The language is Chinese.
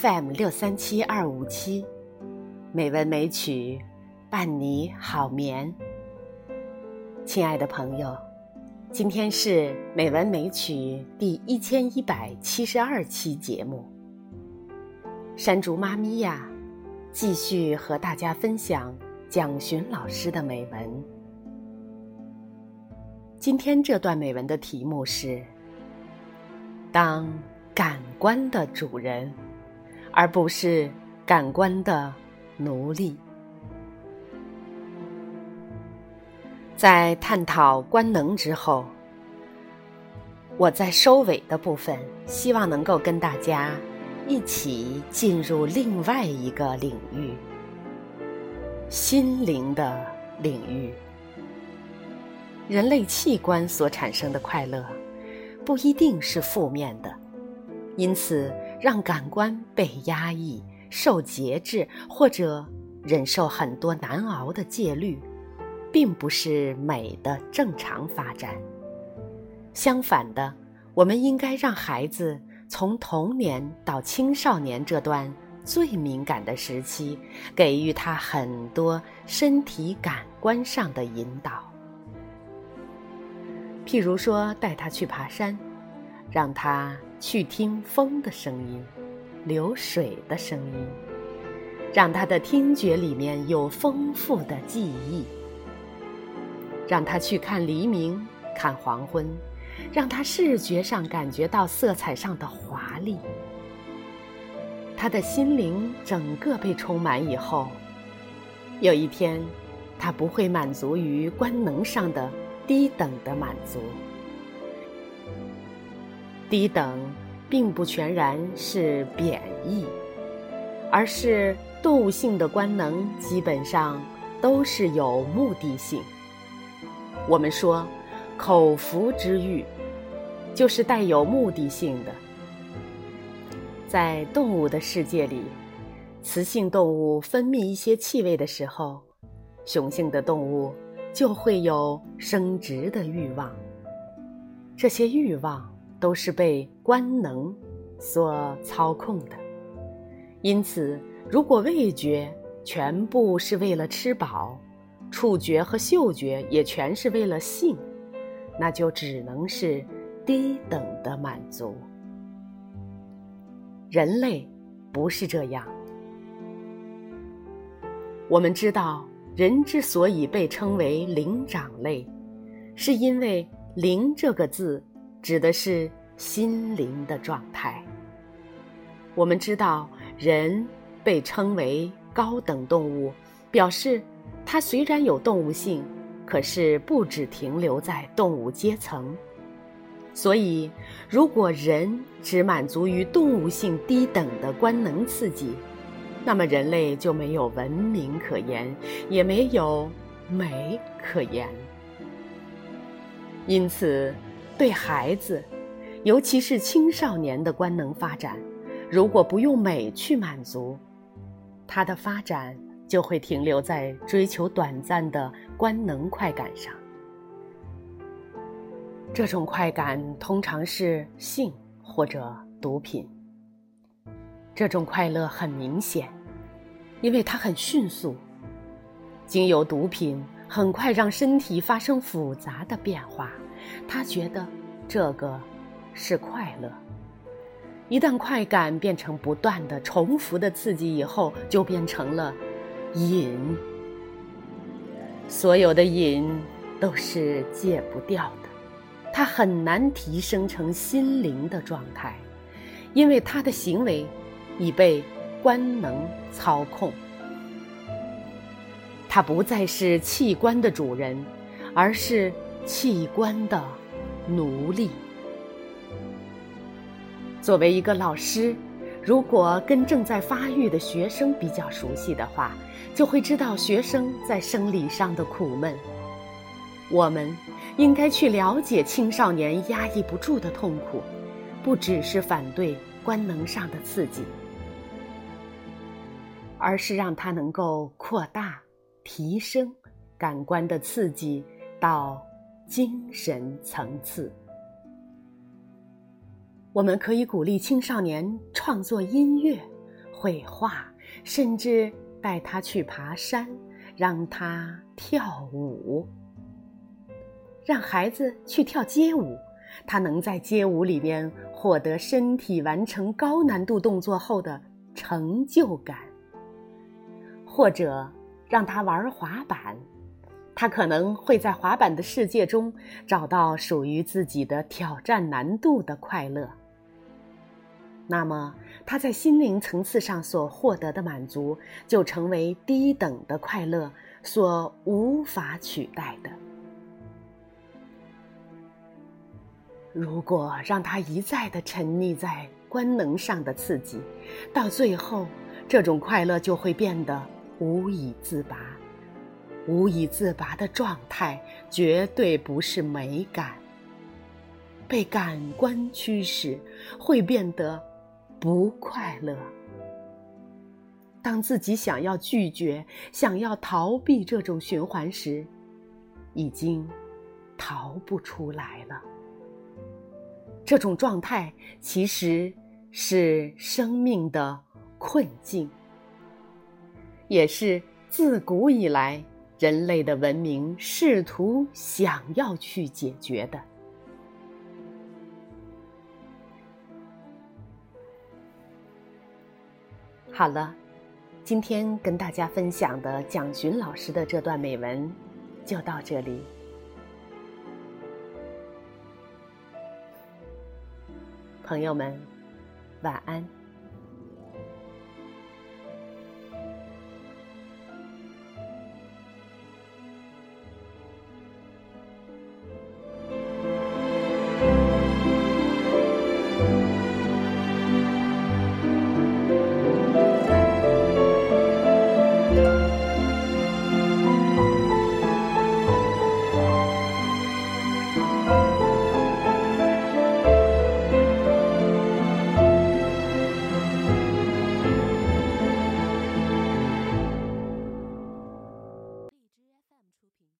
FM 六三七二五七，美文美曲伴你好眠。亲爱的朋友，今天是美文美曲第一千一百七十二期节目。山竹妈咪呀，继续和大家分享蒋勋老师的美文。今天这段美文的题目是：当感官的主人。而不是感官的奴隶。在探讨官能之后，我在收尾的部分，希望能够跟大家一起进入另外一个领域——心灵的领域。人类器官所产生的快乐，不一定是负面的，因此。让感官被压抑、受节制，或者忍受很多难熬的戒律，并不是美的正常发展。相反的，我们应该让孩子从童年到青少年这段最敏感的时期，给予他很多身体感官上的引导。譬如说，带他去爬山，让他。去听风的声音，流水的声音，让他的听觉里面有丰富的记忆；让他去看黎明，看黄昏，让他视觉上感觉到色彩上的华丽。他的心灵整个被充满以后，有一天，他不会满足于官能上的低等的满足。低等，并不全然是贬义，而是动物性的官能基本上都是有目的性。我们说，口腹之欲，就是带有目的性的。在动物的世界里，雌性动物分泌一些气味的时候，雄性的动物就会有生殖的欲望。这些欲望。都是被官能所操控的，因此，如果味觉全部是为了吃饱，触觉和嗅觉也全是为了性，那就只能是低等的满足。人类不是这样。我们知道，人之所以被称为灵长类，是因为“灵”这个字。指的是心灵的状态。我们知道，人被称为高等动物，表示它虽然有动物性，可是不只停留在动物阶层。所以，如果人只满足于动物性低等的官能刺激，那么人类就没有文明可言，也没有美可言。因此。对孩子，尤其是青少年的官能发展，如果不用美去满足，他的发展就会停留在追求短暂的官能快感上。这种快感通常是性或者毒品。这种快乐很明显，因为它很迅速，经由毒品很快让身体发生复杂的变化。他觉得这个是快乐。一旦快感变成不断的重复的刺激以后，就变成了瘾。所有的瘾都是戒不掉的，它很难提升成心灵的状态，因为他的行为已被官能操控。他不再是器官的主人，而是。器官的奴隶。作为一个老师，如果跟正在发育的学生比较熟悉的话，就会知道学生在生理上的苦闷。我们应该去了解青少年压抑不住的痛苦，不只是反对官能上的刺激，而是让他能够扩大、提升感官的刺激到。精神层次，我们可以鼓励青少年创作音乐，绘画，甚至带他去爬山，让他跳舞。让孩子去跳街舞，他能在街舞里面获得身体完成高难度动作后的成就感。或者让他玩滑板。他可能会在滑板的世界中找到属于自己的挑战难度的快乐。那么，他在心灵层次上所获得的满足，就成为低等的快乐所无法取代的。如果让他一再的沉溺在官能上的刺激，到最后，这种快乐就会变得无以自拔。无以自拔的状态绝对不是美感。被感官驱使，会变得不快乐。当自己想要拒绝、想要逃避这种循环时，已经逃不出来了。这种状态其实是生命的困境，也是自古以来。人类的文明试图想要去解决的。好了，今天跟大家分享的蒋勋老师的这段美文就到这里。朋友们，晚安。